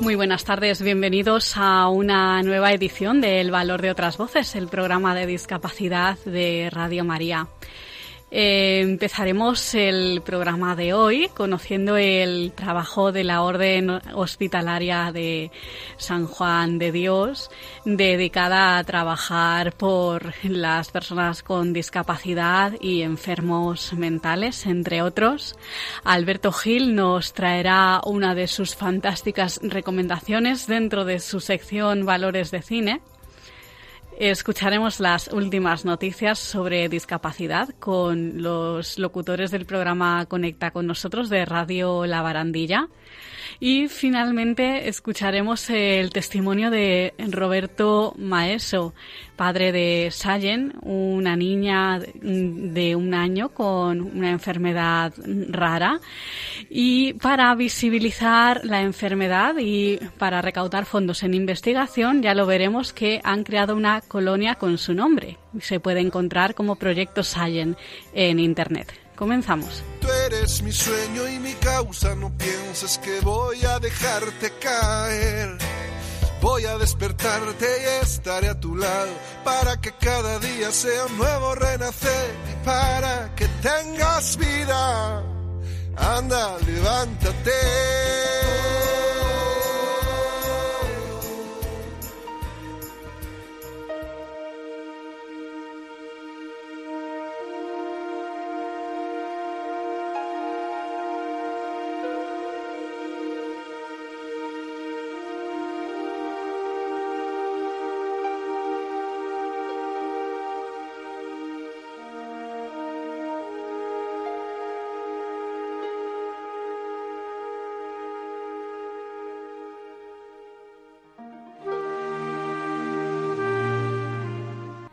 Muy buenas tardes, bienvenidos a una nueva edición de El Valor de otras Voces, el programa de discapacidad de Radio María. Eh, empezaremos el programa de hoy conociendo el trabajo de la Orden Hospitalaria de San Juan de Dios, dedicada a trabajar por las personas con discapacidad y enfermos mentales, entre otros. Alberto Gil nos traerá una de sus fantásticas recomendaciones dentro de su sección Valores de Cine. Escucharemos las últimas noticias sobre discapacidad con los locutores del programa Conecta con nosotros de Radio La Barandilla. Y finalmente escucharemos el testimonio de Roberto Maeso, padre de Sayen, una niña de un año con una enfermedad rara. Y para visibilizar la enfermedad y para recaudar fondos en investigación, ya lo veremos que han creado una colonia con su nombre. Se puede encontrar como Proyecto Sayen en Internet. Comenzamos. Tú eres mi sueño y mi causa, no pienses que voy a dejarte caer. Voy a despertarte y estaré a tu lado para que cada día sea un nuevo renacer y para que tengas vida. Anda, levántate.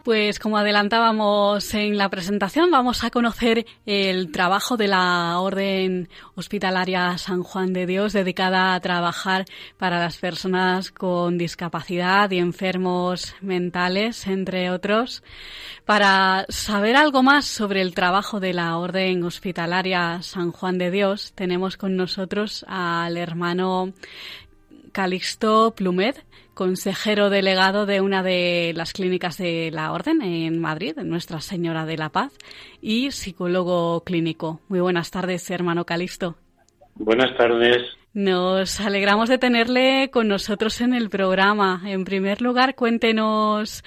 Pues como adelantábamos en la presentación, vamos a conocer el trabajo de la Orden Hospitalaria San Juan de Dios, dedicada a trabajar para las personas con discapacidad y enfermos mentales, entre otros. Para saber algo más sobre el trabajo de la Orden Hospitalaria San Juan de Dios, tenemos con nosotros al hermano Calixto Plumet, consejero delegado de una de las clínicas de la Orden en Madrid, Nuestra Señora de la Paz, y psicólogo clínico. Muy buenas tardes, hermano Calixto. Buenas tardes. Nos alegramos de tenerle con nosotros en el programa. En primer lugar, cuéntenos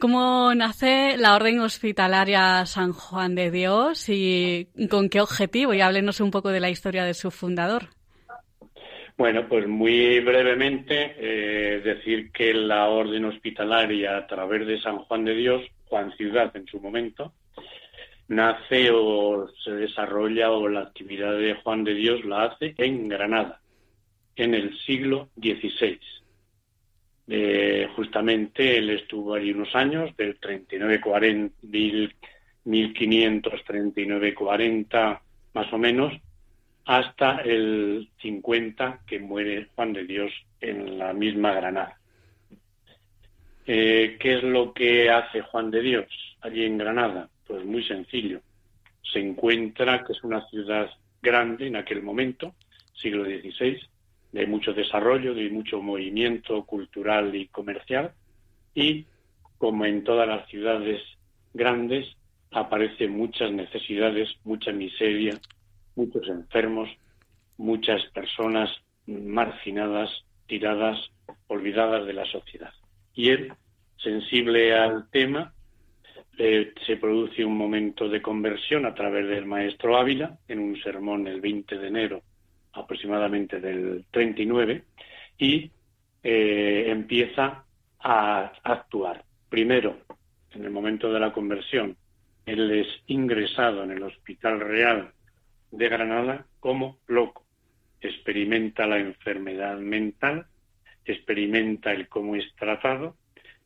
cómo nace la Orden Hospitalaria San Juan de Dios y con qué objetivo, y háblenos un poco de la historia de su fundador. Bueno, pues muy brevemente eh, decir que la orden hospitalaria a través de San Juan de Dios, Juan Ciudad en su momento, nace o se desarrolla o la actividad de Juan de Dios la hace en Granada, en el siglo XVI. Eh, justamente él estuvo allí unos años, del 39-40, 1539-40 más o menos, hasta el 50 que muere Juan de Dios en la misma Granada. Eh, ¿Qué es lo que hace Juan de Dios allí en Granada? Pues muy sencillo. Se encuentra que es una ciudad grande en aquel momento, siglo XVI, de mucho desarrollo, de mucho movimiento cultural y comercial, y como en todas las ciudades grandes, aparecen muchas necesidades, mucha miseria, muchos enfermos, muchas personas marginadas, tiradas, olvidadas de la sociedad. Y él, sensible al tema, eh, se produce un momento de conversión a través del maestro Ávila en un sermón el 20 de enero aproximadamente del 39 y eh, empieza a actuar. Primero, en el momento de la conversión, él es ingresado en el Hospital Real de Granada como loco. Experimenta la enfermedad mental, experimenta el cómo es tratado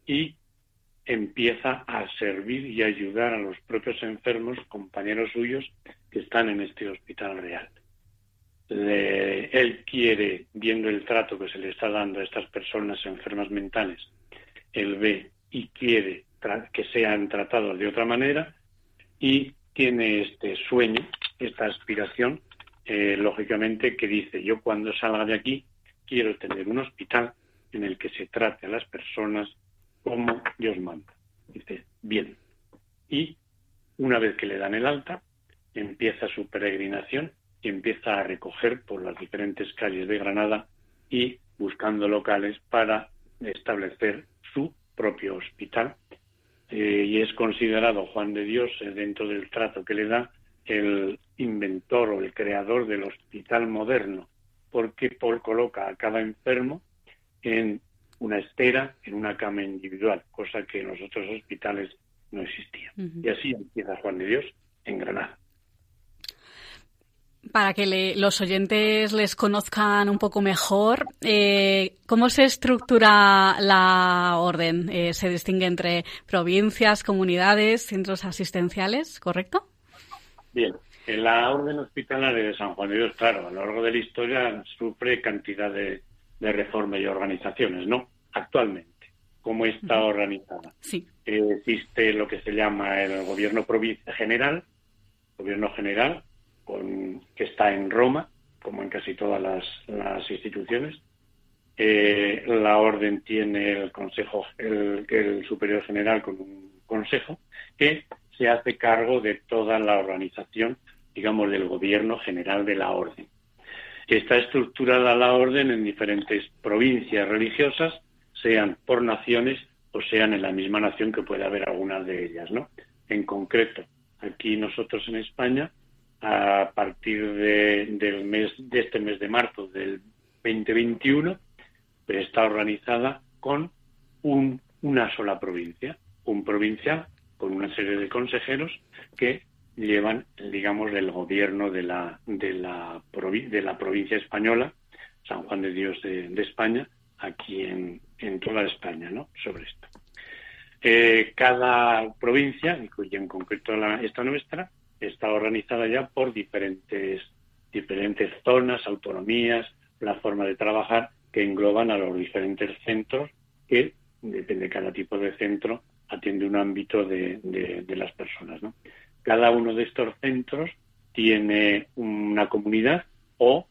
y empieza a servir y ayudar a los propios enfermos, compañeros suyos, que están en este hospital real. él quiere, viendo el trato que se le está dando a estas personas enfermas mentales, él ve y quiere que sean tratados de otra manera y tiene este sueño, esta aspiración, eh, lógicamente, que dice, yo cuando salga de aquí quiero tener un hospital en el que se trate a las personas como Dios manda. Dice, bien. Y una vez que le dan el alta, empieza su peregrinación y empieza a recoger por las diferentes calles de Granada y buscando locales para establecer su propio hospital. Eh, y es considerado Juan de Dios, eh, dentro del trato que le da, el inventor o el creador del hospital moderno, porque Paul coloca a cada enfermo en una estera en una cama individual, cosa que en los otros hospitales no existía. Y así empieza Juan de Dios en Granada. Para que los oyentes les conozcan un poco mejor, eh, ¿cómo se estructura la orden? Eh, ¿Se distingue entre provincias, comunidades, centros asistenciales, correcto? Bien, en la orden hospitalaria de San Juan de Dios, claro, a lo largo de la historia sufre cantidad de, de reformas y organizaciones, ¿no? Actualmente, ¿cómo está organizada? Sí. Eh, existe lo que se llama el gobierno general, gobierno general, con, que está en Roma, como en casi todas las, instituciones. Eh, la orden tiene el consejo, el, el superior general con un consejo que se hace cargo de toda la organización, digamos, del gobierno general de la orden. Está estructurada la orden en diferentes provincias religiosas, sean por naciones o sean en la misma nación que puede haber algunas de ellas, ¿no? En concreto, aquí nosotros en España, a partir de, del mes, de este mes de marzo del 2021, pues está organizada con una sola provincia, un provincial con una serie de consejeros que llevan, digamos, el gobierno de la, de la, provincia española, San Juan de Dios de, España, aquí en, en, toda España, ¿no? Sobre esto. Eh, cada provincia, y en concreto esta nuestra, está organizada ya por diferentes, diferentes zonas, autonomías, la forma de trabajar que engloban a los diferentes centros que, depende de cada tipo de centro, atiende un ámbito de, de, de las personas, ¿no? Cada uno de estos centros tiene una comunidad o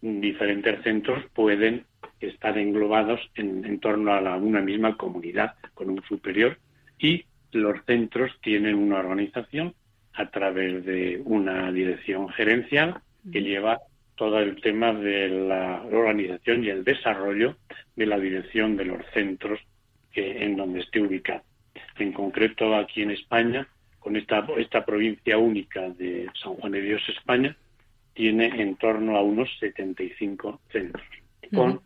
diferentes centros pueden estar englobados en, torno a una misma comunidad con un superior y los centros tienen una organización a través de una dirección gerencial que lleva todo el tema de la organización y el desarrollo de la dirección de los centros que, en donde esté ubicado. En concreto, aquí en España con esta, esta provincia única de San Juan de Dios, España, tiene en torno a unos 75 centros, con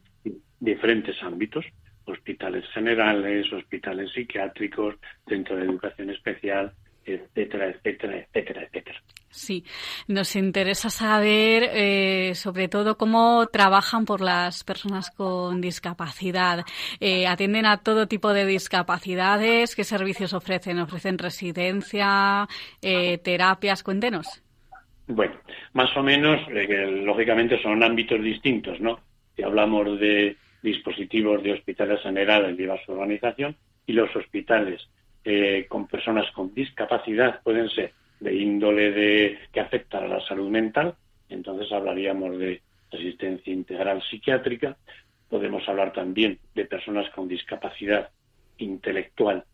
diferentes ámbitos, hospitales generales, hospitales psiquiátricos, centro de educación especial, etcétera, etcétera, etcétera, etcétera. Sí, nos interesa saber eh, sobre todo cómo trabajan por las personas con discapacidad. Eh, ¿Atienden a todo tipo de discapacidades? ¿Qué servicios ofrecen? ¿Ofrecen residencia, eh, terapias? Cuéntenos. Bueno, más o menos, lógicamente son ámbitos distintos, ¿no? Si hablamos de dispositivos de hospitales generales, lleva su organización, y los hospitales con personas con discapacidad pueden ser de índole de, que afecta a la salud mental, entonces hablaríamos de asistencia integral psiquiátrica, podemos hablar también de personas con discapacidad intelectual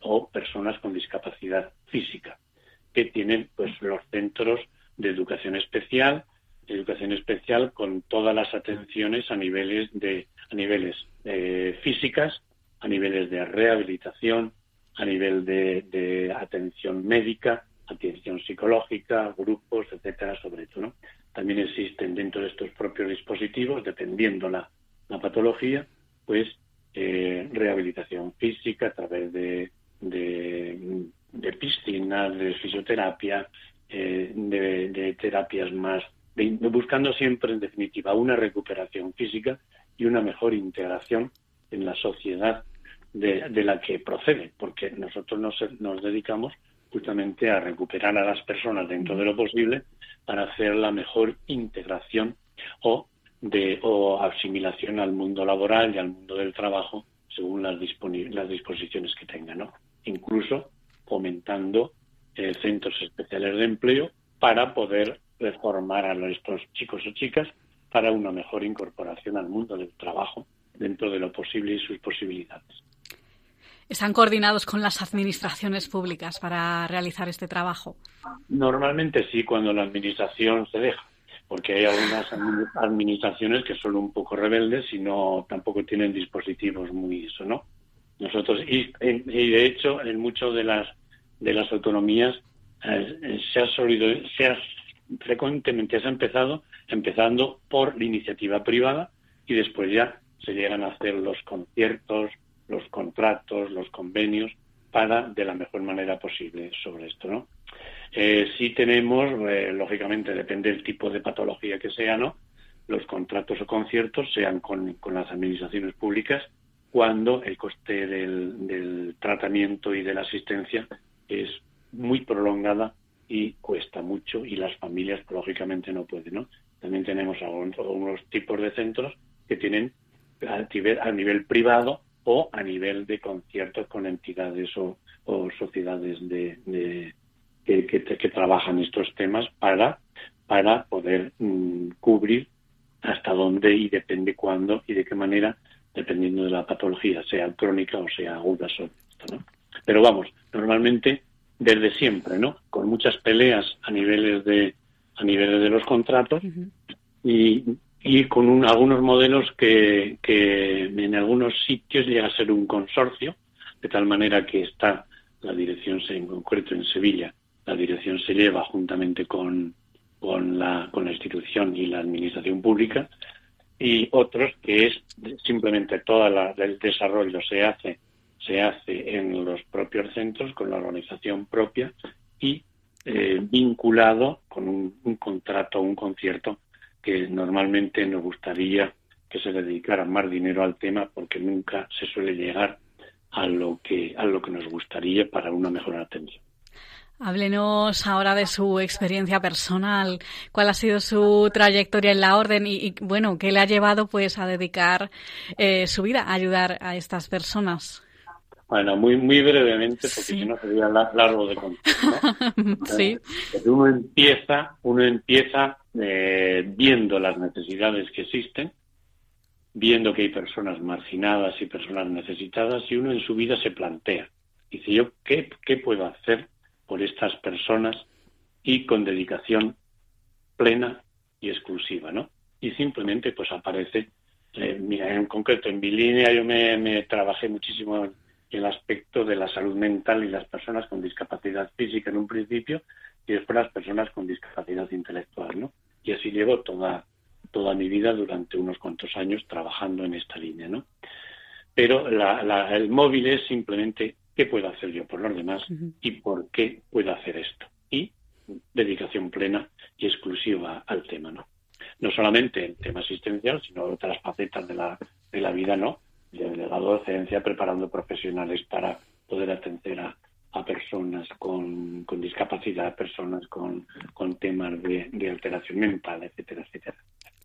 o personas con discapacidad física, que tienen pues los centros de educación especial, educación especial con todas las atenciones a niveles de a niveles eh, físicas, a niveles de rehabilitación, a nivel de atención médica, atención psicológica, grupos, etcétera, sobre todo. También existen dentro de estos propios dispositivos, dependiendo la, patología, pues eh, rehabilitación física a través de, de piscina, de fisioterapia, eh, de, terapias más, buscando siempre, en definitiva, una recuperación física y una mejor integración en la sociedad de, la que procede, porque nosotros nos, dedicamos justamente a recuperar a las personas dentro de lo posible para hacer la mejor integración o de o asimilación al mundo laboral y al mundo del trabajo según las, las disposiciones que tengan, ¿no? Incluso fomentando eh, centros especiales de empleo para poder reformar a nuestros chicos o chicas para una mejor incorporación al mundo del trabajo dentro de lo posible y sus posibilidades. ¿Están coordinados con las administraciones públicas para realizar este trabajo? Normalmente sí, cuando la administración se deja, porque hay algunas administraciones que son un poco rebeldes y no tampoco tienen dispositivos muy eso, ¿no? Nosotros y, de hecho en muchas de las de las autonomías eh, se ha solido, se ha frecuentemente se ha empezado empezando por la iniciativa privada y después ya se llegan a hacer los conciertos, los contratos, los convenios para de la mejor manera posible sobre esto, ¿no? Eh, sí tenemos, eh, lógicamente, depende del tipo de patología que sea, ¿no? Los contratos o conciertos sean con, las administraciones públicas cuando el coste del, del, tratamiento y de la asistencia es muy prolongada y cuesta mucho y las familias lógicamente no pueden, ¿no? También tenemos algunos, tipos de centros que tienen a nivel, a nivel privado o a nivel de conciertos con entidades o, sociedades de, que, trabajan estos temas para, para poder mm, cubrir hasta dónde y depende cuándo y de qué manera, dependiendo de la patología, sea crónica o sea aguda sobre esto, ¿no? Pero vamos, normalmente desde siempre, ¿no? Con muchas peleas a niveles de a niveles de los contratos y, y con algunos modelos que, que en algunos sitios llega a ser un consorcio, de tal manera que está la dirección, en concreto en Sevilla, la dirección se lleva juntamente con, con, la, con la institución y la administración pública, y otros que es simplemente todo el desarrollo se hace se hace en los propios centros con la organización propia y eh, vinculado con un, un contrato un concierto que normalmente nos gustaría que se dedicara más dinero al tema porque nunca se suele llegar a lo que a lo que nos gustaría para una mejor atención. Háblenos ahora de su experiencia personal, cuál ha sido su trayectoria en la orden y, bueno, qué le ha llevado pues a dedicar eh, su vida a ayudar a estas personas. Bueno, muy muy brevemente, porque si no sería largo de contar. sí. Uno empieza, uno empieza eh, viendo las necesidades que existen, viendo que hay personas marginadas y personas necesitadas, y uno en su vida se plantea, dice yo, ¿qué, qué puedo hacer por estas personas? Y con dedicación plena y exclusiva, ¿no? Y simplemente pues aparece, eh, mira, en concreto en mi línea yo me, me trabajé muchísimo en el aspecto de la salud mental y las personas con discapacidad física en un principio y después las personas con discapacidad intelectual, ¿no? Y así llevo toda, toda mi vida durante unos cuantos años trabajando en esta línea, ¿no? Pero el móvil es simplemente qué puedo hacer yo por los demás y por qué puedo hacer esto. Y dedicación plena y exclusiva al tema, ¿no? No solamente el tema asistencial, sino otras facetas de la, de la vida, ¿no? De la docencia preparando profesionales para poder atender a, personas con, con, discapacidad, personas con, con temas de, alteración mental, etcétera, etcétera.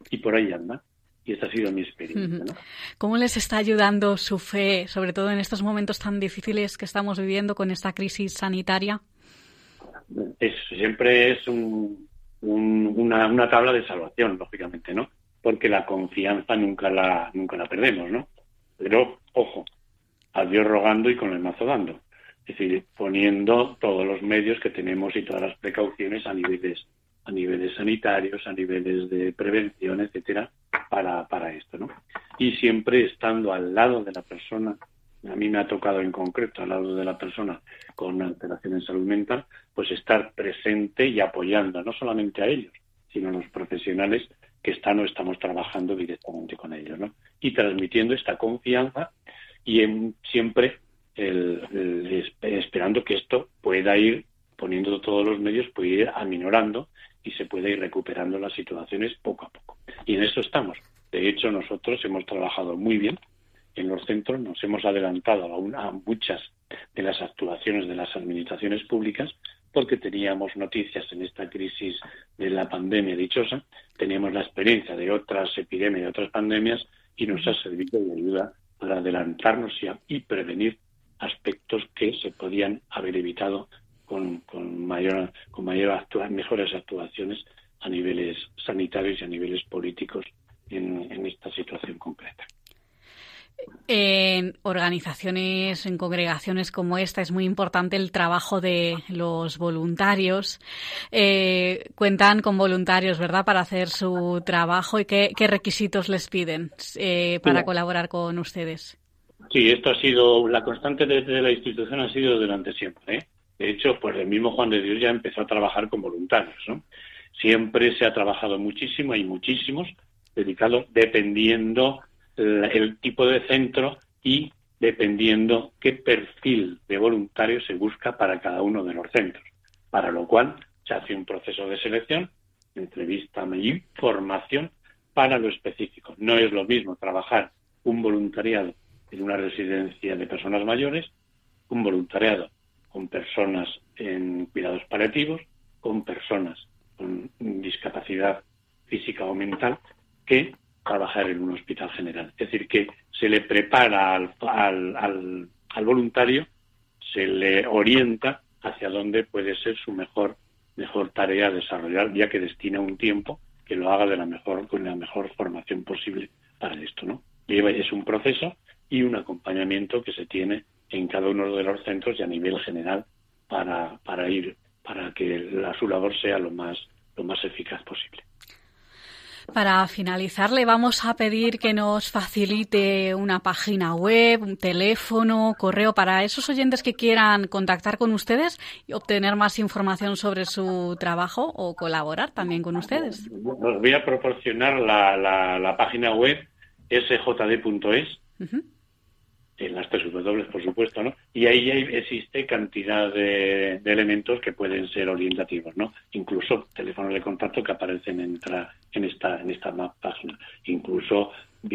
Y por ahí anda. Y esta ha sido mi experiencia. ¿Cómo les está ayudando su fe, sobre todo en estos momentos tan difíciles que estamos viviendo con esta crisis sanitaria? Es, siempre es un, una, una tabla de salvación, lógicamente, ¿no? Porque la confianza nunca la, nunca la perdemos, ¿no? Pero, ojo, a Dios rogando y con el mazo dando. Es decir, poniendo todos los medios que tenemos y todas las precauciones a niveles, a niveles sanitarios, a niveles de prevención, etcétera, para, para esto, ¿no? Y siempre estando al lado de la persona, a mí me ha tocado en concreto al lado de la persona con alteración en salud mental, pues estar presente y apoyando no solamente a ellos, sino a los profesionales que están o estamos trabajando directamente con ellos, ¿no? Y transmitiendo esta confianza y en, siempre esperando que esto pueda ir poniendo todos los medios, pueda ir aminorando y se pueda ir recuperando las situaciones poco a poco. Y en eso estamos. De hecho, nosotros hemos trabajado muy bien en los centros, nos hemos adelantado a, a muchas de las actuaciones de las administraciones públicas porque teníamos noticias en esta crisis de la pandemia dichosa, teníamos la experiencia de otras epidemias, de otras pandemias y nos ha servido de ayuda para adelantarnos y, prevenir aspectos que se podían haber evitado con, con mayor, con mayor mejores actuaciones a niveles sanitarios y a niveles políticos en esta situación concreta. En organizaciones, en congregaciones como esta, es muy importante el trabajo de los voluntarios. Eh, cuentan con voluntarios, ¿verdad?, para hacer su trabajo y qué, requisitos les piden eh, para colaborar con ustedes. Sí, esto ha sido la constante de, la institución ha sido durante siempre. ¿eh? De hecho, pues el mismo Juan de Dios ya empezó a trabajar con voluntarios. ¿no? Siempre se ha trabajado muchísimo, hay muchísimos dedicados, dependiendo el tipo de centro y dependiendo qué perfil de voluntario se busca para cada uno de los centros. Para lo cual se hace un proceso de selección, entrevista y formación para lo específico. No es lo mismo trabajar un voluntariado en una residencia de personas mayores, un voluntariado con personas en cuidados paliativos, con personas con discapacidad física o mental, que trabajar en un hospital general. Es decir, que se le prepara al, al, voluntario, se le orienta hacia dónde puede ser su mejor, mejor tarea desarrollar, ya que destina un tiempo que lo haga de la mejor, con la mejor formación posible para esto, ¿no? es un proceso y un acompañamiento que se tiene en cada uno de los centros y a nivel general para, para ir, para que la, su labor sea lo más, lo más eficaz posible. Para finalizar, le vamos a pedir que nos facilite una página web, un teléfono, correo para esos oyentes que quieran contactar con ustedes y obtener más información sobre su trabajo o colaborar también con ustedes. Os voy a proporcionar la, página web sjd.es en las tres W, por supuesto, ¿no? Y ahí existe cantidad de, elementos que pueden ser orientativos, ¿no? Incluso teléfonos de contacto que aparecen en, en esta en esta página, incluso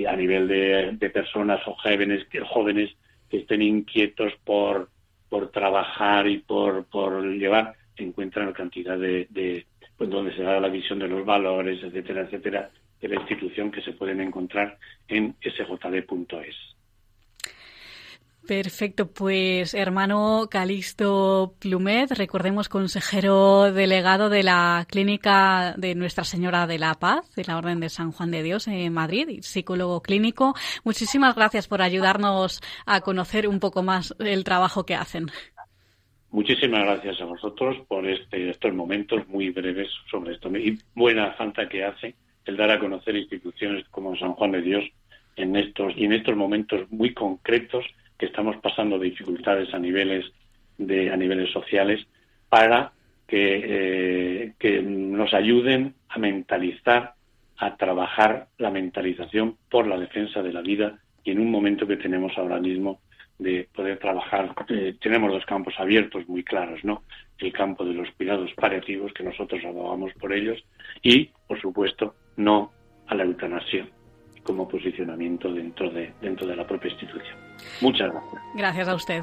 a nivel de, personas o jóvenes, jóvenes que estén inquietos por por trabajar y por, por llevar, encuentran cantidad de, de pues donde se da la visión de los valores, etcétera, etcétera, de la institución que se pueden encontrar en sjd.es. Perfecto, pues hermano Calixto Plumet, recordemos consejero delegado de la Clínica de Nuestra Señora de la Paz, de la Orden de San Juan de Dios en Madrid, y psicólogo clínico. Muchísimas gracias por ayudarnos a conocer un poco más el trabajo que hacen. Muchísimas gracias a vosotros por este, estos momentos muy breves sobre esto. Y buena falta que hace el dar a conocer instituciones como San Juan de Dios en estos, y en estos momentos muy concretos que estamos pasando dificultades a niveles de a niveles sociales para que, eh, que nos ayuden a mentalizar, a trabajar la mentalización por la defensa de la vida y en un momento que tenemos ahora mismo de poder trabajar, eh, tenemos dos campos abiertos muy claros, ¿no? El campo de los cuidados paliativos, que nosotros abogamos por ellos, y, por supuesto, no a la eutanasia como posicionamiento dentro de, dentro de la propia institución. Muchas gracias. Gracias a usted.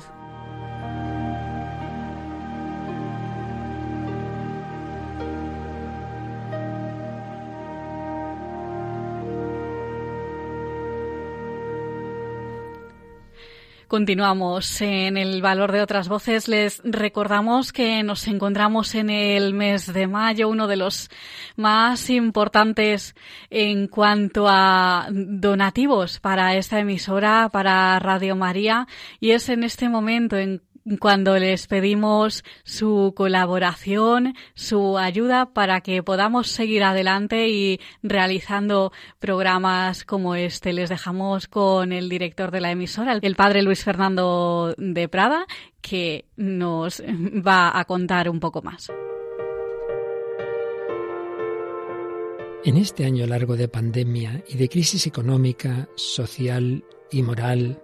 Continuamos en el valor de otras voces. Les recordamos que nos encontramos en el mes de mayo, uno de los más importantes en cuanto a donativos para esta emisora, para Radio María, y es en este momento en cuando les pedimos su colaboración, su ayuda para que podamos seguir adelante y realizando programas como este. Les dejamos con el director de la emisora, el padre Luis Fernando de Prada, que nos va a contar un poco más. En este año largo de pandemia y de crisis económica, social y moral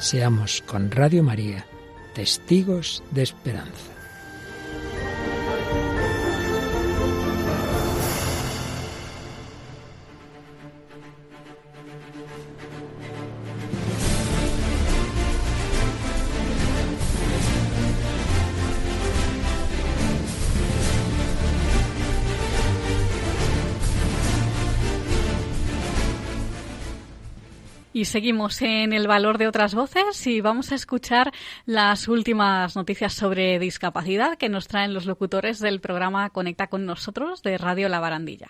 Seamos con Radio María testigos de esperanza. Seguimos en el valor de otras voces y vamos a escuchar las últimas noticias sobre discapacidad que nos traen los locutores del programa Conecta con nosotros de Radio La Barandilla.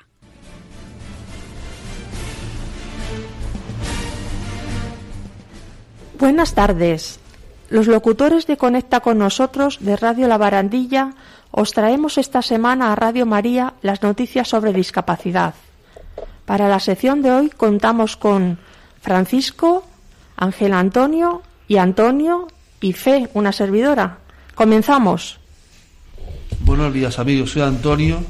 Buenas tardes. Los locutores de Conecta con nosotros de Radio La Barandilla os traemos esta semana a Radio María las noticias sobre discapacidad. Para la sección de hoy contamos con Francisco, Ángel Antonio y Antonio y Fe, una servidora. Comenzamos. Buenos días amigos, soy Antonio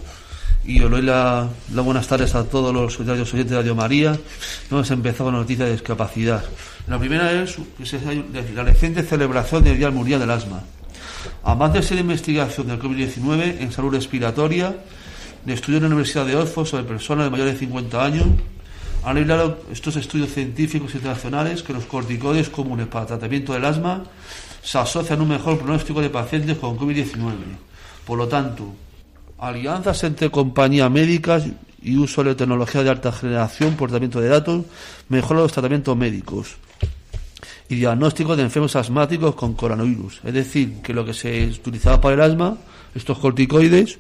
y os doy las buenas tardes a todos los oyentes de Radio María. Hemos empezado con la noticia de discapacidad. La primera es la reciente celebración del Día Mundial del Asma. Además de ser investigación del COVID-19 en salud respiratoria, de estudio en la Universidad de Oxford sobre personas de mayores de 50 años, han revelado estos estudios científicos internacionales que los corticoides comunes para tratamiento del asma se asocian a un mejor pronóstico de pacientes con COVID-19. Por lo tanto, alianzas entre compañías médicas y uso de tecnología de alta generación por tratamiento de datos mejoran los tratamientos médicos y diagnósticos de enfermos asmáticos con coronavirus. Es decir, que lo que se utilizaba para el asma, estos corticoides,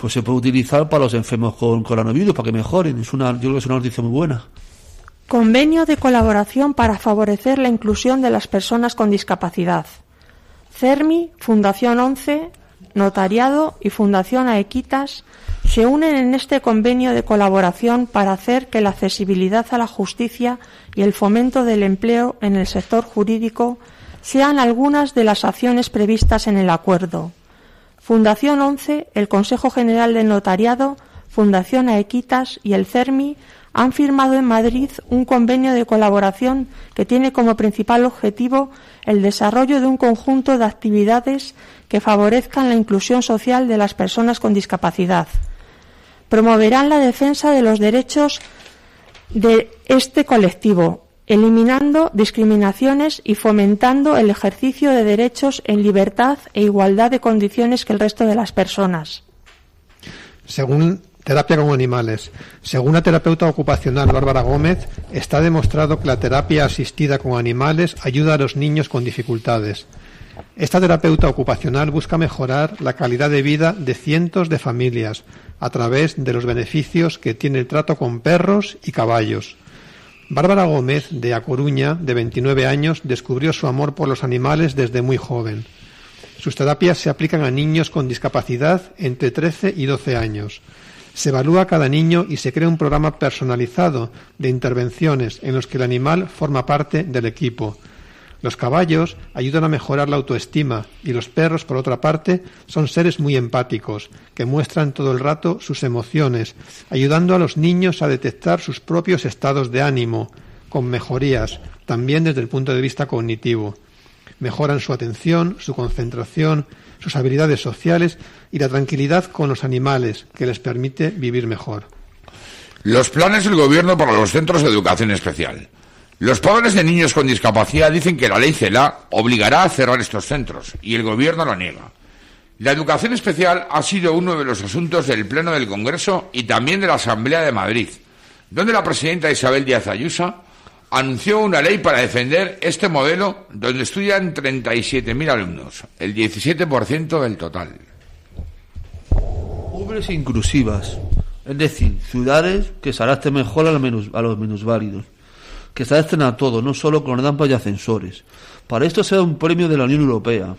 pues se puede utilizar para los enfermos con coronavirus, para que mejoren. Es una, yo creo que es una noticia muy buena. Convenio de colaboración para favorecer la inclusión de las personas con discapacidad. CERMI, Fundación 11, Notariado y Fundación Aequitas se unen en este convenio de colaboración para hacer que la accesibilidad a la justicia y el fomento del empleo en el sector jurídico sean algunas de las acciones previstas en el acuerdo. Fundación 11, el Consejo General del Notariado, Fundación Aequitas y el CERMI han firmado en Madrid un convenio de colaboración que tiene como principal objetivo el desarrollo de un conjunto de actividades que favorezcan la inclusión social de las personas con discapacidad. Promoverán la defensa de los derechos de este colectivo, eliminando discriminaciones y fomentando el ejercicio de derechos en libertad e igualdad de condiciones que el resto de las personas. Según terapia con animales, según la terapeuta ocupacional Bárbara Gómez, está demostrado que la terapia asistida con animales ayuda a los niños con dificultades. Esta terapeuta ocupacional busca mejorar la calidad de vida de cientos de familias a través de los beneficios que tiene el trato con perros y caballos. Bárbara Gómez, de A Coruña, de 29 años, descubrió su amor por los animales desde muy joven. Sus terapias se aplican a niños con discapacidad entre 13 y 12 años. Se evalúa a cada niño y se crea un programa personalizado de intervenciones en los que el animal forma parte del equipo. Los caballos ayudan a mejorar la autoestima y los perros, por otra parte, son seres muy empáticos, que muestran todo el rato sus emociones, ayudando a los niños a detectar sus propios estados de ánimo, con mejorías, también desde el punto de vista cognitivo. Mejoran su atención, su concentración, sus habilidades sociales y la tranquilidad con los animales, que les permite vivir mejor. Los planes del Gobierno para los centros de educación especial. Los padres de niños con discapacidad dicen que la ley CELA obligará a cerrar estos centros y el Gobierno lo niega. La educación especial ha sido uno de los asuntos del Pleno del Congreso y también de la Asamblea de Madrid, donde la presidenta Isabel Díaz Ayuso anunció una ley para defender este modelo donde estudian 37.000 alumnos, el 17% del total. Ubres inclusivas, es decir, ciudades que se adapten mejor a los minusválidos que se adapten a todo, no solo con rampas y ascensores. Para esto se da un premio de la Unión Europea.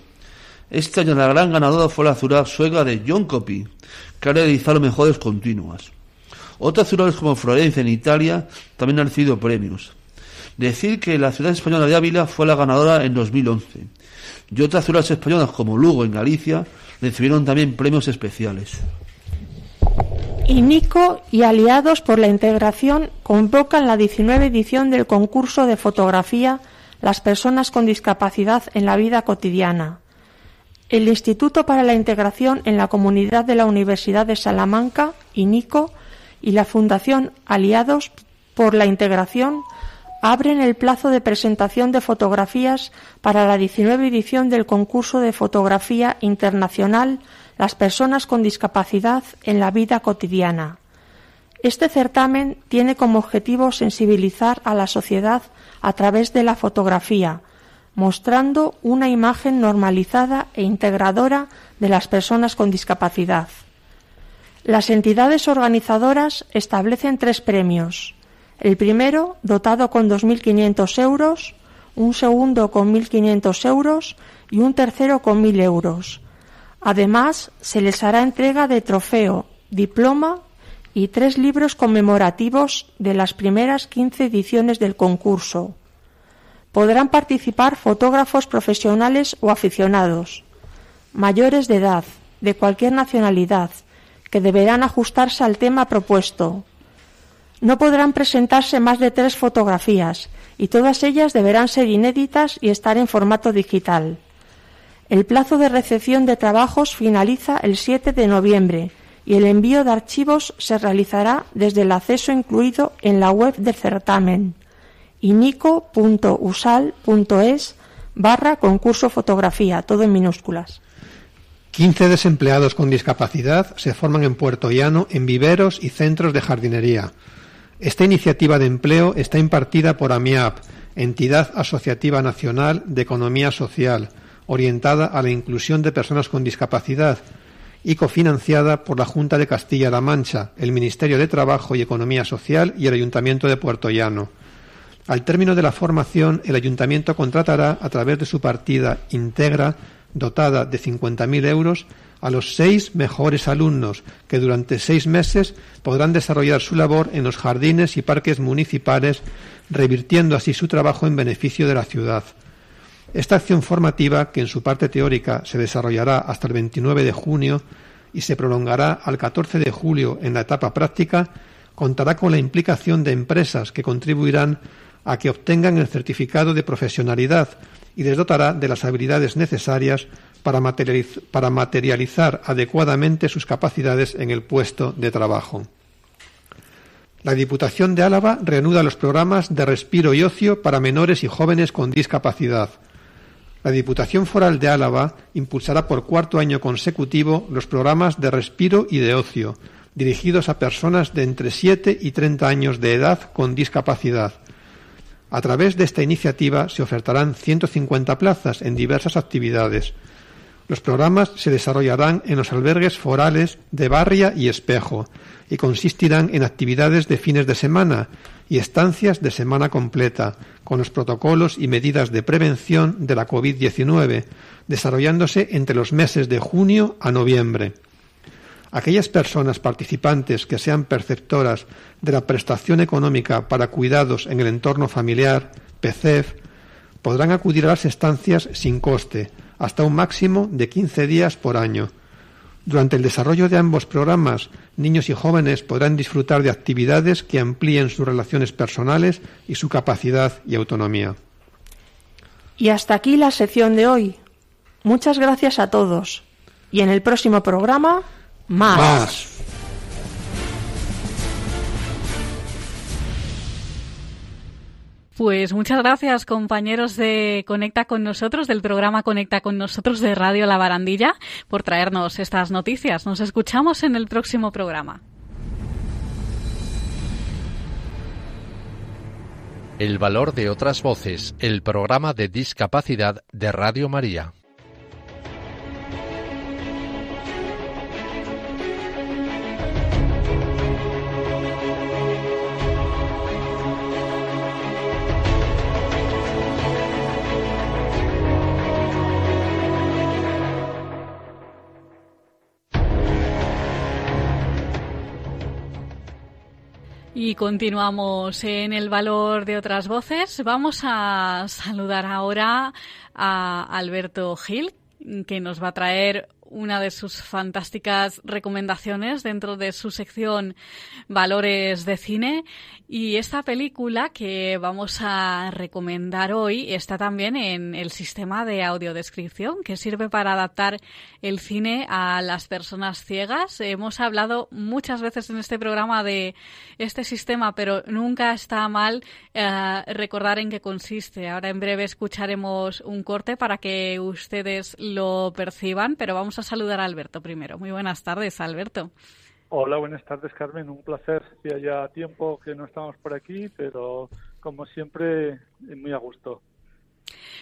Este año la gran ganadora fue la ciudad sueca de Jonkopy, que ha realizado mejores continuas. Otras ciudades como Florencia en Italia también han recibido premios. Decir que la ciudad española de Ávila fue la ganadora en 2011 y otras ciudades españolas como Lugo en Galicia recibieron también premios especiales. Y Nico y aliados por la integración convocan la 19 edición del concurso de fotografía Las personas con discapacidad en la vida cotidiana. El Instituto para la Integración en la Comunidad de la Universidad de Salamanca, INICO, y la Fundación Aliados por la Integración abren el plazo de presentación de fotografías para la 19 edición del concurso de fotografía internacional las personas con discapacidad en la vida cotidiana. Este certamen tiene como objetivo sensibilizar a la sociedad a través de la fotografía, mostrando una imagen normalizada e integradora de las personas con discapacidad. Las entidades organizadoras establecen tres premios. El primero, dotado con 2.500 euros, un segundo con 1.500 euros y un tercero con 1.000 euros, Además, se les hará entrega de trofeo, diploma y tres libros conmemorativos de las primeras 15 ediciones del concurso. Podrán participar fotógrafos profesionales o aficionados, mayores de edad, de cualquier nacionalidad, que deberán ajustarse al tema propuesto. No podrán presentarse más de tres fotografías y todas ellas deberán ser inéditas y estar en formato digital. El plazo de recepción de trabajos finaliza el 7 de noviembre y el envío de archivos se realizará desde el acceso incluido en la web del certamen inico.usal.es barra concurso fotografía, todo en minúsculas. 15 desempleados con discapacidad se forman en Puerto Llano en viveros y centros de jardinería. Esta iniciativa de empleo está impartida por AMIAP, Entidad Asociativa Nacional de Economía Social, orientada a la inclusión de personas con discapacidad y cofinanciada por la Junta de Castilla-La Mancha, el Ministerio de Trabajo y Economía Social y el Ayuntamiento de Puerto Llano. Al término de la formación, el Ayuntamiento contratará, a través de su partida Integra, dotada de 50.000 euros, a los seis mejores alumnos que durante seis meses podrán desarrollar su labor en los jardines y parques municipales, revirtiendo así su trabajo en beneficio de la ciudad. Esta acción formativa, que en su parte teórica se desarrollará hasta el 29 de junio y se prolongará al 14 de julio en la etapa práctica, contará con la implicación de empresas que contribuirán a que obtengan el certificado de profesionalidad y les dotará de las habilidades necesarias para, materializar adecuadamente sus capacidades en el puesto de trabajo. La Diputación de Álava reanuda los programas de respiro y ocio para menores y jóvenes con discapacidad la Diputación Foral de Álava impulsará por cuarto año consecutivo los programas de respiro y de ocio, dirigidos a personas de entre 7 y 30 años de edad con discapacidad. A través de esta iniciativa se ofertarán 150 plazas en diversas actividades. Los programas se desarrollarán en los albergues forales de Barria y Espejo y consistirán en actividades de fines de semana y estancias de semana completa, con los protocolos y medidas de prevención de la COVID-19, desarrollándose entre los meses de junio a noviembre. Aquellas personas participantes que sean perceptoras de la prestación económica para cuidados en el entorno familiar, PCEF, podrán acudir a las estancias sin coste, hasta un máximo de 15 días por año. Durante el desarrollo de ambos programas, niños y jóvenes podrán disfrutar de actividades que amplíen sus relaciones personales y su capacidad y autonomía. Y hasta aquí la sección de hoy. Muchas gracias a todos. Y en el próximo programa, más. Más. Pues muchas gracias, compañeros de Conecta con nosotros, del programa Conecta con nosotros de Radio La Barandilla, por traernos estas noticias. Nos escuchamos en el próximo programa. El valor de otras voces, el programa de discapacidad de Radio María. Y continuamos en el valor de otras voces. Vamos a saludar ahora a Alberto Gil, que nos va a traer una de sus fantásticas recomendaciones dentro de su sección Valores de Cine. Y esta película que vamos a recomendar hoy está también en el sistema de audiodescripción que sirve para adaptar el cine a las personas ciegas. Hemos hablado muchas veces en este programa de este sistema, pero nunca está mal eh, recordar en qué consiste. Ahora en breve escucharemos un corte para que ustedes lo perciban, pero vamos a saludar a Alberto primero. Muy buenas tardes, Alberto. Hola, buenas tardes, Carmen. Un placer. Ya tiempo que no estamos por aquí, pero como siempre, muy a gusto.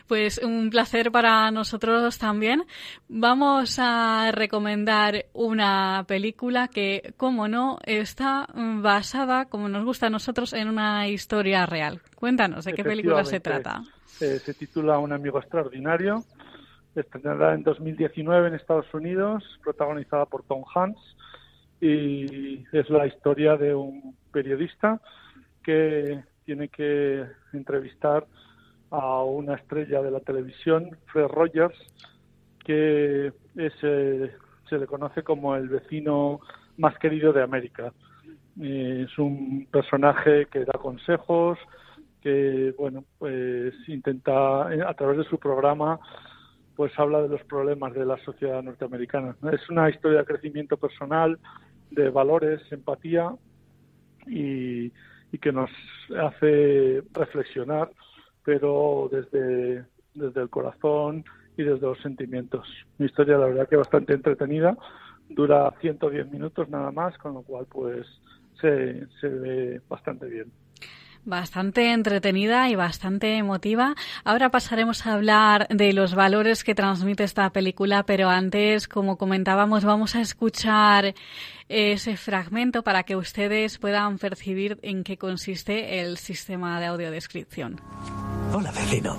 Pues un placer para nosotros también. Vamos a recomendar una película que, como no, está basada, como nos gusta a nosotros, en una historia real. Cuéntanos, ¿de qué película se trata? Eh, se titula Un amigo extraordinario. Estrenada en 2019 en Estados Unidos, protagonizada por Tom Hanks y es la historia de un periodista que tiene que entrevistar a una estrella de la televisión, Fred Rogers, que es, eh, se le conoce como el vecino más querido de América. Eh, es un personaje que da consejos, que bueno, pues intenta a través de su programa pues habla de los problemas de la sociedad norteamericana. Es una historia de crecimiento personal, de valores, empatía y, que nos hace reflexionar, pero desde, desde el corazón y desde los sentimientos. Mi historia, la verdad, que bastante entretenida, dura 110 minutos nada más, con lo cual, pues, se, se ve bastante bien bastante entretenida y bastante emotiva. Ahora pasaremos a hablar de los valores que transmite esta película, pero antes, como comentábamos, vamos a escuchar ese fragmento para que ustedes puedan percibir en qué consiste el sistema de audiodescripción. Hola, vecino.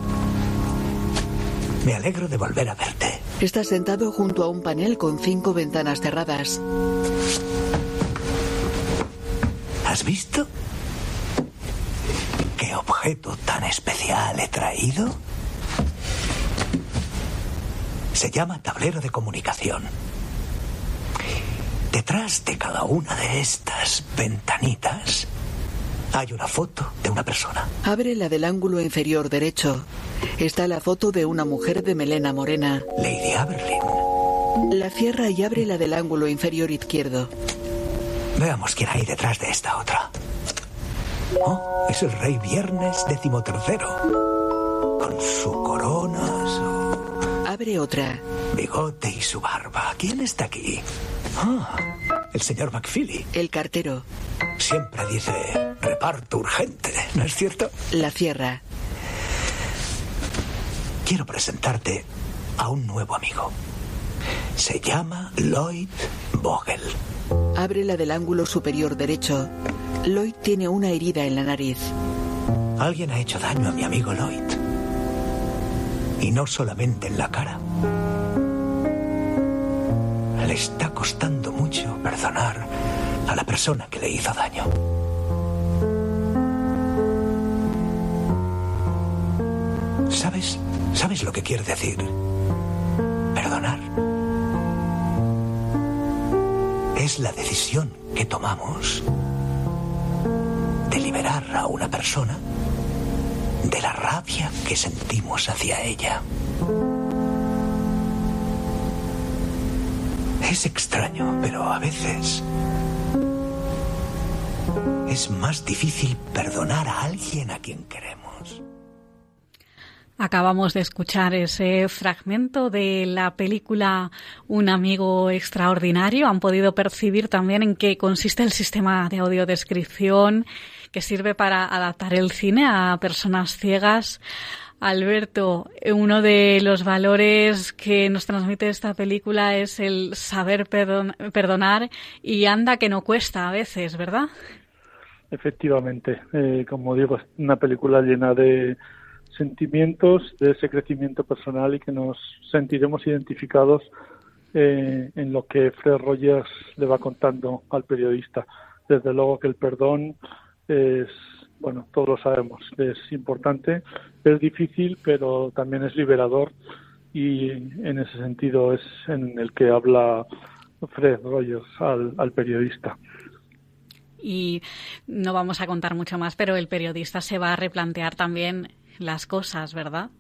Me alegro de volver a verte. Estás sentado junto a un panel con cinco ventanas cerradas. ¿Has visto? ¿Qué objeto tan especial he traído? Se llama tablero de comunicación. Detrás de cada una de estas ventanitas hay una foto de una persona. Abre la del ángulo inferior derecho. Está la foto de una mujer de melena morena. Lady Aberlin. La cierra y abre la del ángulo inferior izquierdo. Veamos quién hay detrás de esta otra. Oh, es el rey Viernes decimotercero. Con su corona, su... Abre otra. Bigote y su barba. ¿Quién está aquí? Ah, el señor McFeely. El cartero. Siempre dice reparto urgente, ¿no es cierto? La cierra. Quiero presentarte a un nuevo amigo. Se llama Lloyd Vogel. Abre la del ángulo superior derecho. Lloyd tiene una herida en la nariz. Alguien ha hecho daño a mi amigo Lloyd. Y no solamente en la cara. Le está costando mucho perdonar a la persona que le hizo daño. ¿Sabes? ¿Sabes lo que quiere decir? Perdonar. Es la decisión que tomamos a una persona de la rabia que sentimos hacia ella. Es extraño, pero a veces es más difícil perdonar a alguien a quien queremos. Acabamos de escuchar ese fragmento de la película Un amigo extraordinario. Han podido percibir también en qué consiste el sistema de audiodescripción que sirve para adaptar el cine a personas ciegas. Alberto, uno de los valores que nos transmite esta película es el saber perdonar y anda que no cuesta a veces, ¿verdad? Efectivamente, eh, como digo, es una película llena de sentimientos, de ese crecimiento personal y que nos sentiremos identificados eh, en lo que Fred Rogers le va contando al periodista. Desde luego que el perdón es, bueno, todos lo sabemos, es importante, es difícil, pero también es liberador y en ese sentido es en el que habla Fred Rogers al, al periodista y no vamos a contar mucho más, pero el periodista se va a replantear también las cosas, ¿verdad?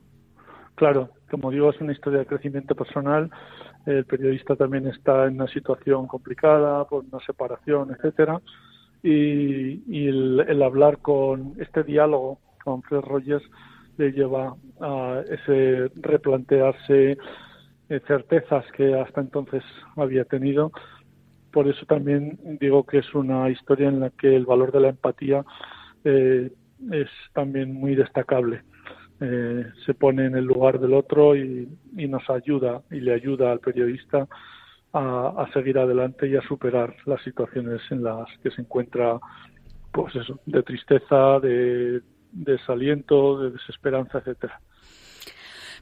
Claro, como digo, es una historia de crecimiento personal. El periodista también está en una situación complicada por una separación, etcétera. Y, el, hablar con este diálogo con Fred Rogers le lleva a ese replantearse eh, certezas que hasta entonces había tenido. Por eso también digo que es una historia en la que el valor de la empatía eh, es también muy destacable. Eh, se pone en el lugar del otro y, nos ayuda y le ayuda al periodista a, seguir adelante y a superar las situaciones en las que se encuentra, pues eso, de tristeza, de desaliento, de desesperanza, etcétera.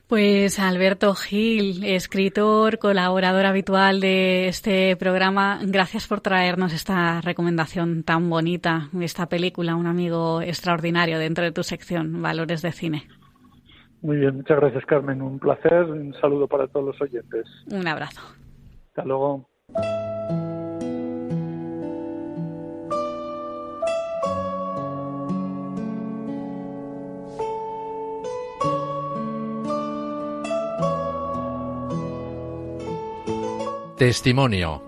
Pues Alberto Gil, escritor, colaborador habitual de este programa, gracias por traernos esta recomendación tan bonita, esta película, un amigo extraordinario dentro de tu sección, Valores de Cine. Muy bien, muchas gracias Carmen, un placer, un saludo para todos los oyentes. Un abrazo. Hasta luego. Testimonio.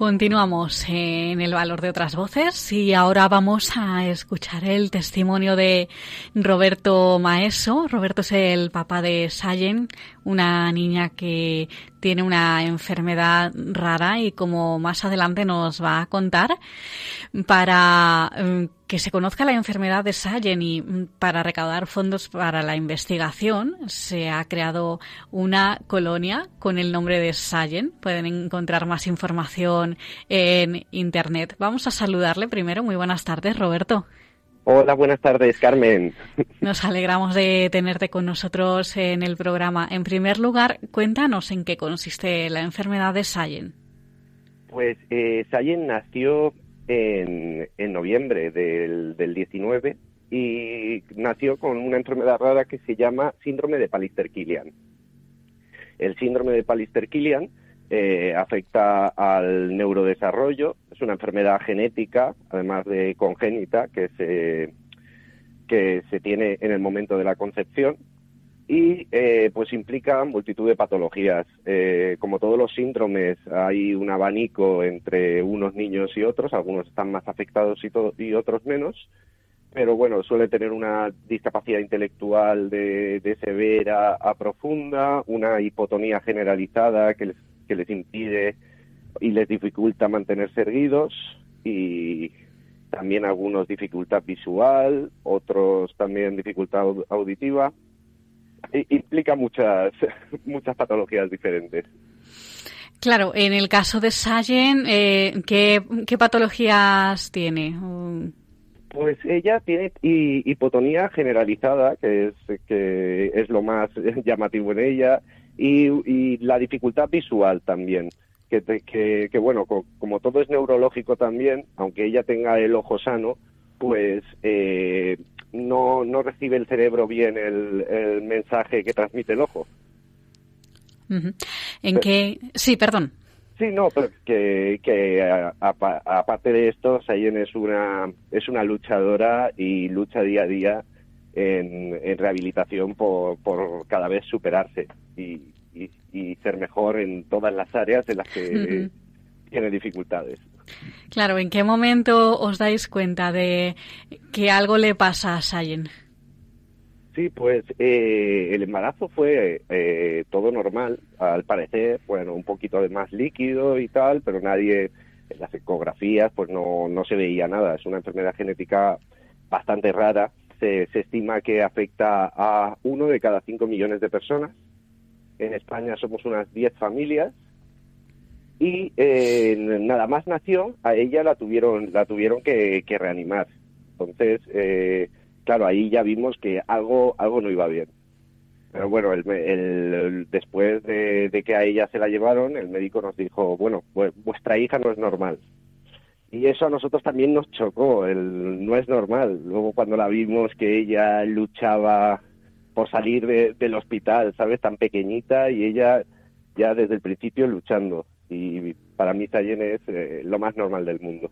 Continuamos en el valor de otras voces y ahora vamos a escuchar el testimonio de Roberto Maeso. Roberto es el papá de Sayen, una niña que tiene una enfermedad rara y como más adelante nos va a contar, para mm, que se conozca la enfermedad de Sayen y mm, para recaudar fondos para la investigación se ha creado una colonia con el nombre de Sayen. Pueden encontrar más información en internet. Vamos a saludarle primero. Muy buenas tardes, Roberto. Hola, buenas tardes, Carmen. Nos alegramos de tenerte con nosotros en el programa. En primer lugar, cuéntanos en qué consiste la enfermedad de Sayen. Pues eh, Sayen nació en, noviembre del, del 19 y nació con una enfermedad rara que se llama síndrome de Palister-Killian. El síndrome de Palister-Killian eh, afecta al neurodesarrollo, es una enfermedad genética, además de congénita, que se, que se tiene en el momento de la concepción y eh, pues implica multitud de patologías. Eh, como todos los síndromes, hay un abanico entre unos niños y otros, algunos están más afectados y, otros menos, pero bueno, suele tener una discapacidad intelectual de, de severa a profunda, una hipotonía generalizada que les que les impide y les dificulta mantenerse erguidos y también algunos dificultad visual, otros también dificultad auditiva. implica muchas, muchas patologías diferentes. Claro, en el caso de Sayen, eh, ¿qué, patologías tiene? Pues ella tiene hipotonía generalizada, que es, que es lo más llamativo en ella, y, la dificultad visual también. Que, que, bueno, como todo es neurológico también, aunque ella tenga el ojo sano, pues eh, no, no recibe el cerebro bien el, mensaje que transmite el ojo. ¿En qué? Sí, perdón. Sí, no, pero que, que aparte de esto, Sayen es una, es una luchadora y lucha día a día en, rehabilitación por, por, cada vez superarse y, y, ser mejor en todas las áreas en las que tiene dificultades. Claro, ¿en qué momento os dais cuenta de que algo le pasa a Sayen? Sí, pues eh, el embarazo fue eh, todo normal, al parecer, bueno, un poquito de más líquido y tal, pero nadie, en las ecografías, pues no, no se veía nada. Es una enfermedad genética bastante rara. Se, se estima que afecta a uno de cada cinco millones de personas. En España somos unas diez familias y eh, nada más nació, a ella la tuvieron, la tuvieron que, que reanimar. Entonces, eh, claro, ahí ya vimos que algo, algo no iba bien. Pero bueno, el, después de, que a ella se la llevaron, el médico nos dijo, bueno, vuestra hija no es normal. Y eso a nosotros también nos chocó, el no es normal. Luego cuando la vimos que ella luchaba por salir del hospital, ¿sabes? Tan pequeñita y ella ya desde el principio luchando. Y para mí Sayen es eh, lo más normal del mundo.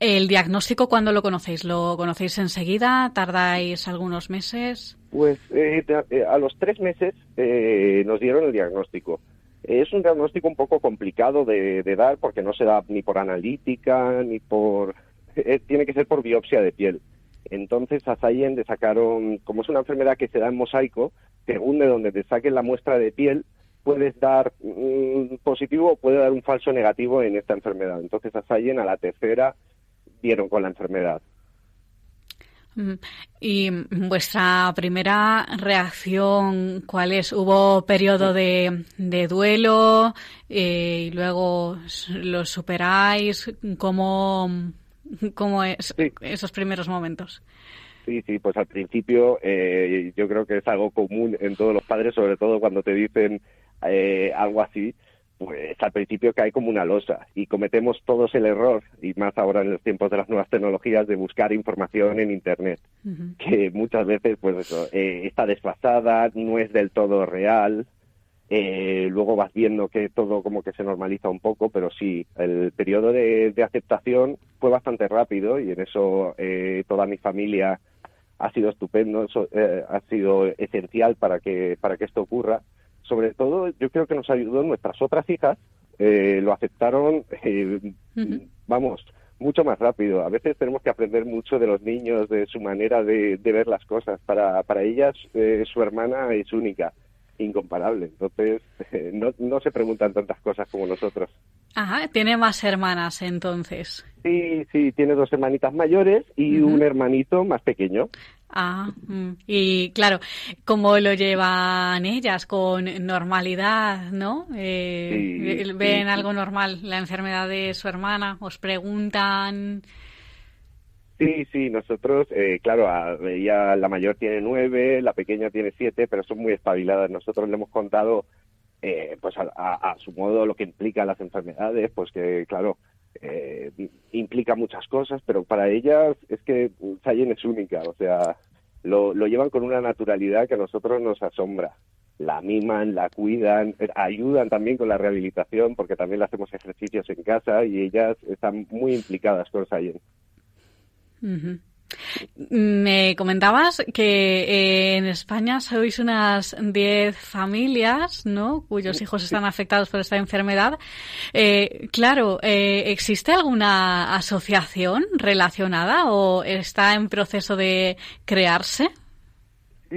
¿El diagnóstico cuándo lo conocéis? ¿Lo conocéis enseguida? ¿Tardáis algunos meses? Pues eh, eh, a los tres meses eh, nos dieron el diagnóstico. Es un diagnóstico un poco complicado de, dar porque no se da ni por analítica ni por... tiene que ser por biopsia de piel. Entonces a Sayen le sacaron, como es una enfermedad que se da en mosaico, según de donde te saquen la muestra de piel, puedes dar un positivo o puede dar un falso negativo en esta enfermedad. Entonces a Sayen a la tercera dieron con la enfermedad. Mm, ¿Y vuestra primera reacción cuál es? ¿Hubo periodo de, duelo eh, y luego lo superáis? ¿Cómo, cómo es esos primeros momentos? Sí, sí, pues al principio eh, yo creo que es algo común en todos los padres, sobre todo cuando te dicen eh, algo así, pues al principio cae como una losa y cometemos todos el error, y más ahora en los tiempos de las nuevas tecnologías, de buscar información en Internet, que muchas veces pues eso, eh, está desfasada, no es del todo real, eh, luego vas viendo que todo como que se normaliza un poco, pero sí, el periodo de, aceptación fue bastante rápido y en eso eh, toda mi familia ha sido estupendo, eso, ha sido esencial para que, para que esto ocurra sobre todo yo creo que nos ayudó nuestras otras hijas, eh, lo aceptaron, eh, vamos, mucho más rápido. A veces tenemos que aprender mucho de los niños, de su manera de, ver las cosas. Para, para ellas, eh, su hermana es única, incomparable. Entonces, no, no se preguntan tantas cosas como nosotros. Ajá, tiene más hermanas entonces. Sí, sí, tiene dos hermanitas mayores y un hermanito más pequeño. Ah, mm. y claro, ¿cómo lo llevan ellas? Con normalidad, ¿no? Eh, ¿Ven algo normal la enfermedad de su hermana? ¿Os preguntan? Sí, sí, nosotros, eh, claro, ella, la mayor tiene nueve, la pequeña tiene siete, pero son muy espabiladas. Nosotros le hemos contado, eh, pues a, su modo, lo que implica las enfermedades, pues que, claro, eh, implica muchas cosas, pero para ellas es que Sayen es única, o sea, lo, lo llevan con una naturalidad que a nosotros nos asombra. La miman, la cuidan, ayudan también con la rehabilitación, porque también hacemos ejercicios en casa y ellas están muy implicadas con Sayen. Me comentabas que eh, en España sois unas 10 familias, ¿no? Cuyos hijos están afectados por esta enfermedad. Eh, claro, eh, ¿existe alguna asociación relacionada o está en proceso de crearse?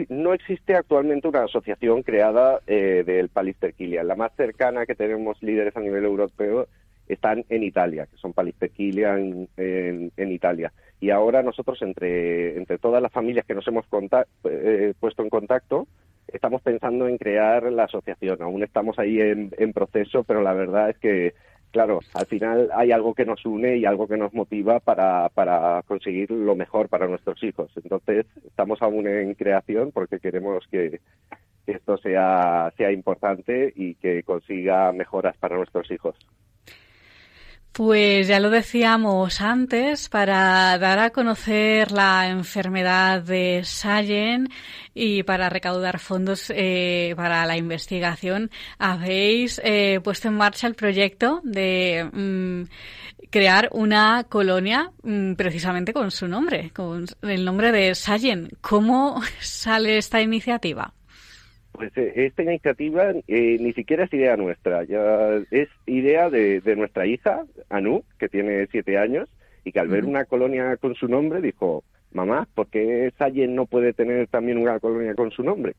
No existe actualmente una asociación creada del Palisterquilia. La más cercana que tenemos líderes a nivel europeo están en Italia, que son Palisterquilia en Italia y ahora nosotros entre, entre todas las familias que nos hemos eh, puesto en contacto, estamos pensando en crear la asociación. Aún estamos ahí en, proceso, pero la verdad es que, claro, al final hay algo que nos une y algo que nos motiva para, para conseguir lo mejor para nuestros hijos. Entonces, estamos aún en creación porque queremos que, que esto sea, sea importante y que consiga mejoras para nuestros hijos. Pues ya lo decíamos antes, para dar a conocer la enfermedad de Sayen y para recaudar fondos eh, para la investigación, habéis eh, puesto en marcha el proyecto de mm, crear una colonia mm, precisamente con su nombre, con el nombre de Sayen. ¿Cómo sale esta iniciativa? Pues eh, esta iniciativa eh, ni siquiera es idea nuestra, ya es idea de, nuestra hija, Anu, que tiene siete años, y que al ver una colonia con su nombre dijo, mamá, ¿por qué Sayen no puede tener también una colonia con su nombre?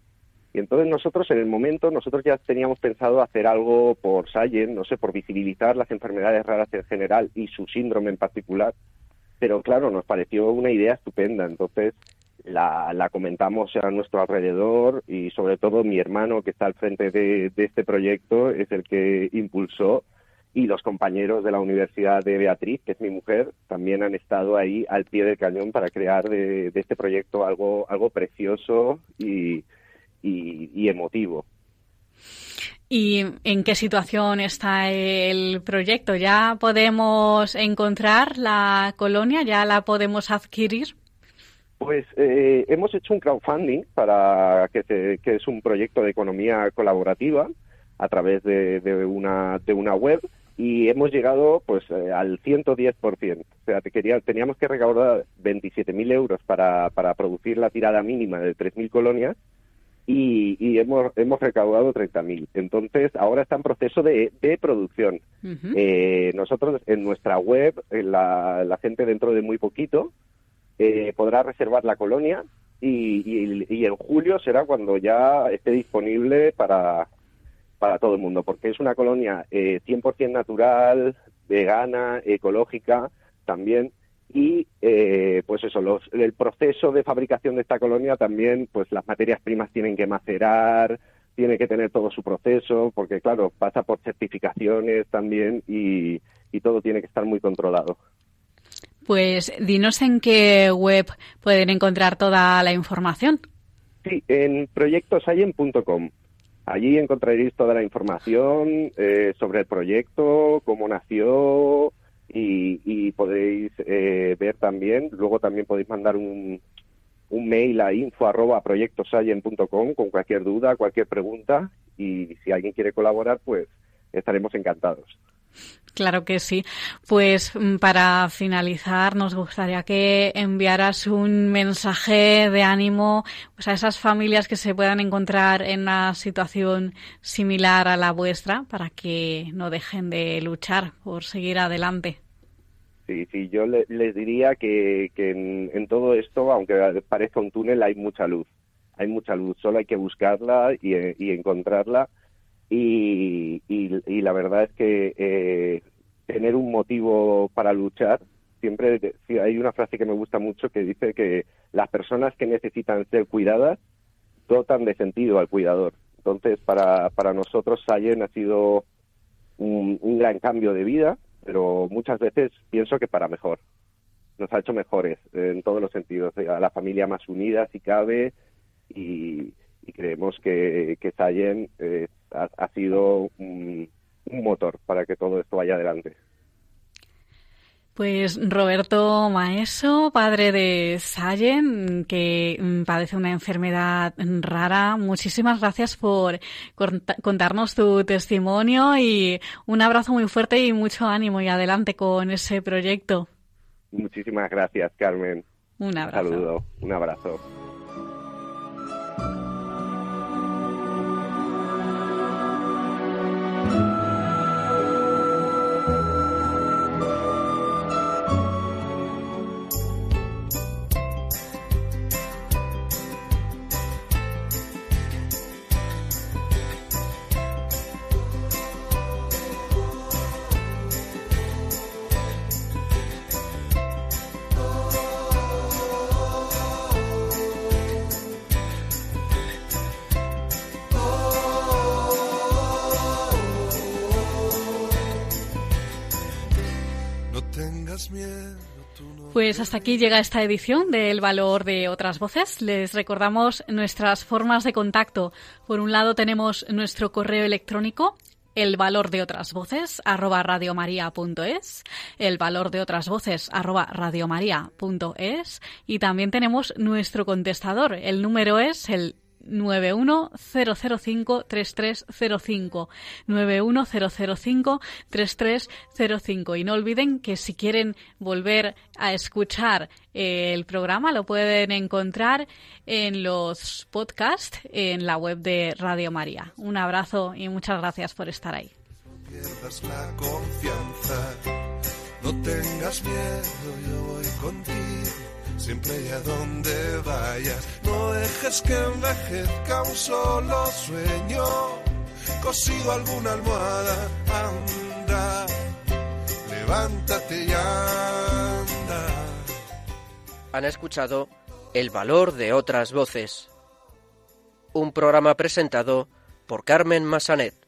Y entonces nosotros en el momento, nosotros ya teníamos pensado hacer algo por Sayen, no sé, por visibilizar las enfermedades raras en general y su síndrome en particular, pero claro, nos pareció una idea estupenda, entonces la, comentamos a nuestro alrededor y sobre todo mi hermano que está al frente de, este proyecto es el que impulsó y los compañeros de la Universidad de Beatriz, que es mi mujer, también han estado ahí al pie del cañón para crear de, este proyecto algo, algo precioso y, y emotivo. ¿Y en qué situación está el proyecto? ¿Ya podemos encontrar la colonia? ¿Ya la podemos adquirir? Pues eh, hemos hecho un crowdfunding para que, que, es un proyecto de economía colaborativa a través de, una, de una web y hemos llegado pues eh, al 110%. O sea, te quería, teníamos que recaudar 27.000 euros para, para producir la tirada mínima de 3.000 colonias y, y, hemos, hemos recaudado 30.000. Entonces, ahora está en proceso de, de producción. eh, nosotros en nuestra web, la, la gente dentro de muy poquito eh, podrá reservar la colonia y, en julio será cuando ya esté disponible para, para todo el mundo, porque es una colonia eh, 100% natural, vegana, ecológica también. Y eh, pues eso, los, el proceso de fabricación de esta colonia también, pues las materias primas tienen que macerar, tiene que tener todo su proceso, porque claro, pasa por certificaciones también y todo tiene que estar muy controlado. Pues dinos en qué web pueden encontrar toda la información. Sí, en proyectosayen.com. Allí encontraréis toda la información eh, sobre el proyecto, cómo nació y, podéis eh, ver también, luego también podéis mandar un, un mail a info.proyectosayen.com con cualquier duda, cualquier pregunta y si alguien quiere colaborar, pues estaremos encantados. Claro que sí. Pues mm, para finalizar, nos gustaría que enviaras un mensaje de ánimo pues, a esas familias que se puedan encontrar en una situación similar a la vuestra para que no dejen de luchar por seguir adelante. Sí, sí, yo les diría que, en, todo esto, aunque parezca un túnel, hay mucha luz. Hay mucha luz, solo hay que buscarla y encontrarla y, la verdad es que eh, tener un motivo para luchar, siempre hay una frase que me gusta mucho que dice que las personas que necesitan ser cuidadas dotan de sentido al cuidador. Entonces, para, para nosotros, Sayen ha sido un, gran cambio de vida, pero muchas veces pienso que para mejor. Nos ha hecho mejores en todos los sentidos, a la familia más unida si cabe y, creemos que, que Sayen eh, ha, sido un, motor para que todo esto vaya adelante. Pues Roberto Maeso, padre de Sayen, que mm, padece una enfermedad rara, muchísimas gracias por contarnos tu testimonio y un abrazo muy fuerte y mucho ánimo y adelante con ese proyecto. Muchísimas gracias, Carmen. Un abrazo. Un saludo, un abrazo. Pues hasta aquí llega esta edición del Valor de otras voces. Les recordamos nuestras formas de contacto. Por un lado tenemos nuestro correo electrónico el valor de otras voces arroba radiomaria.es, el valor de otras voces arroba radiomaria.es y también tenemos nuestro contestador. El número es el 910053305 910053305 y no olviden que si quieren volver a escuchar eh, el programa lo pueden encontrar en los podcasts en la web de Radio María. Un abrazo y muchas gracias por estar ahí. la confianza, no tengas miedo, yo voy contigo siempre y a donde vayas. No dejes que envejezca un solo sueño, cosido alguna almohada, anda, levántate y anda. Han escuchado El valor de otras voces, un programa presentado por Carmen Massanet.